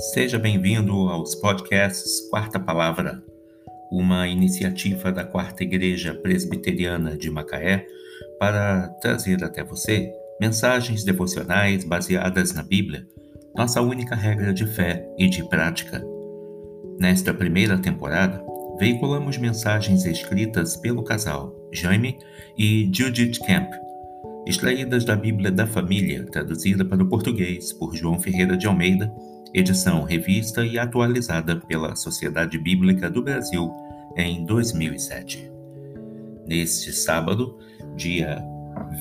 Seja bem-vindo aos podcasts Quarta Palavra, uma iniciativa da Quarta Igreja Presbiteriana de Macaé para trazer até você mensagens devocionais baseadas na Bíblia, nossa única regra de fé e de prática. Nesta primeira temporada, veiculamos mensagens escritas pelo casal Jaime e Judith Camp, extraídas da Bíblia da Família, traduzida para o português por João Ferreira de Almeida edição revista e atualizada pela Sociedade Bíblica do Brasil em 2007. Neste sábado, dia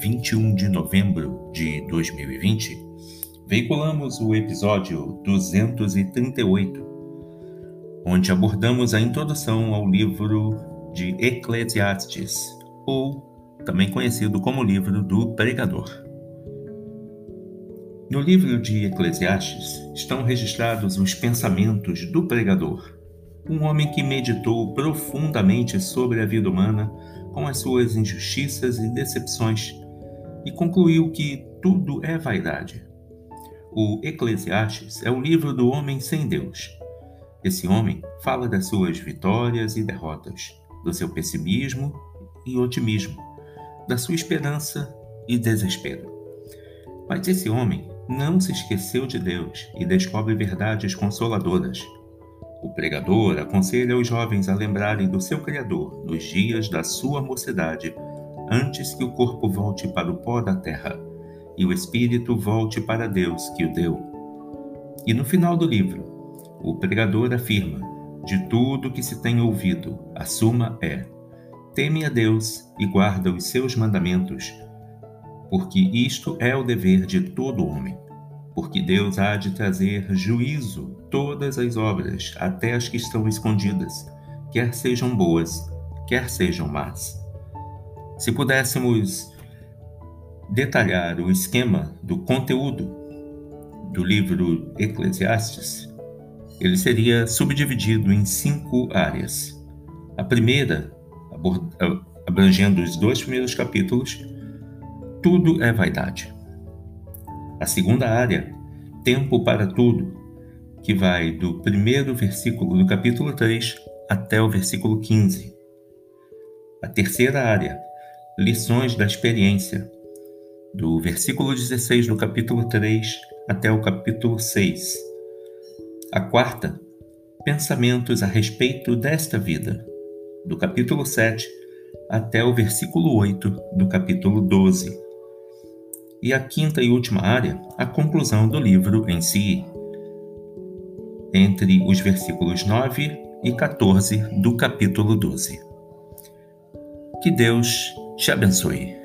21 de novembro de 2020, veiculamos o episódio 238, onde abordamos a introdução ao livro de Eclesiastes, ou também conhecido como livro do Pregador. No livro de Eclesiastes estão registrados os pensamentos do pregador, um homem que meditou profundamente sobre a vida humana com as suas injustiças e decepções e concluiu que tudo é vaidade. O Eclesiastes é o livro do homem sem Deus. Esse homem fala das suas vitórias e derrotas, do seu pessimismo e otimismo, da sua esperança e desespero. Mas esse homem não se esqueceu de Deus e descobre verdades consoladoras. O pregador aconselha os jovens a lembrarem do seu Criador nos dias da sua mocidade, antes que o corpo volte para o pó da terra e o espírito volte para Deus que o deu. E no final do livro, o pregador afirma: de tudo que se tem ouvido, a suma é: teme a Deus e guarda os seus mandamentos porque isto é o dever de todo homem. Porque Deus há de trazer juízo todas as obras, até as que estão escondidas, quer sejam boas, quer sejam más. Se pudéssemos detalhar o esquema do conteúdo do livro Eclesiastes, ele seria subdividido em cinco áreas. A primeira, abrangendo os dois primeiros capítulos, tudo é vaidade. A segunda área, tempo para tudo, que vai do primeiro versículo do capítulo 3 até o versículo 15. A terceira área, lições da experiência, do versículo 16 do capítulo 3 até o capítulo 6. A quarta, pensamentos a respeito desta vida, do capítulo 7 até o versículo 8 do capítulo 12 e a quinta e última área, a conclusão do livro em si, entre os versículos 9 e 14 do capítulo 12. Que Deus te abençoe.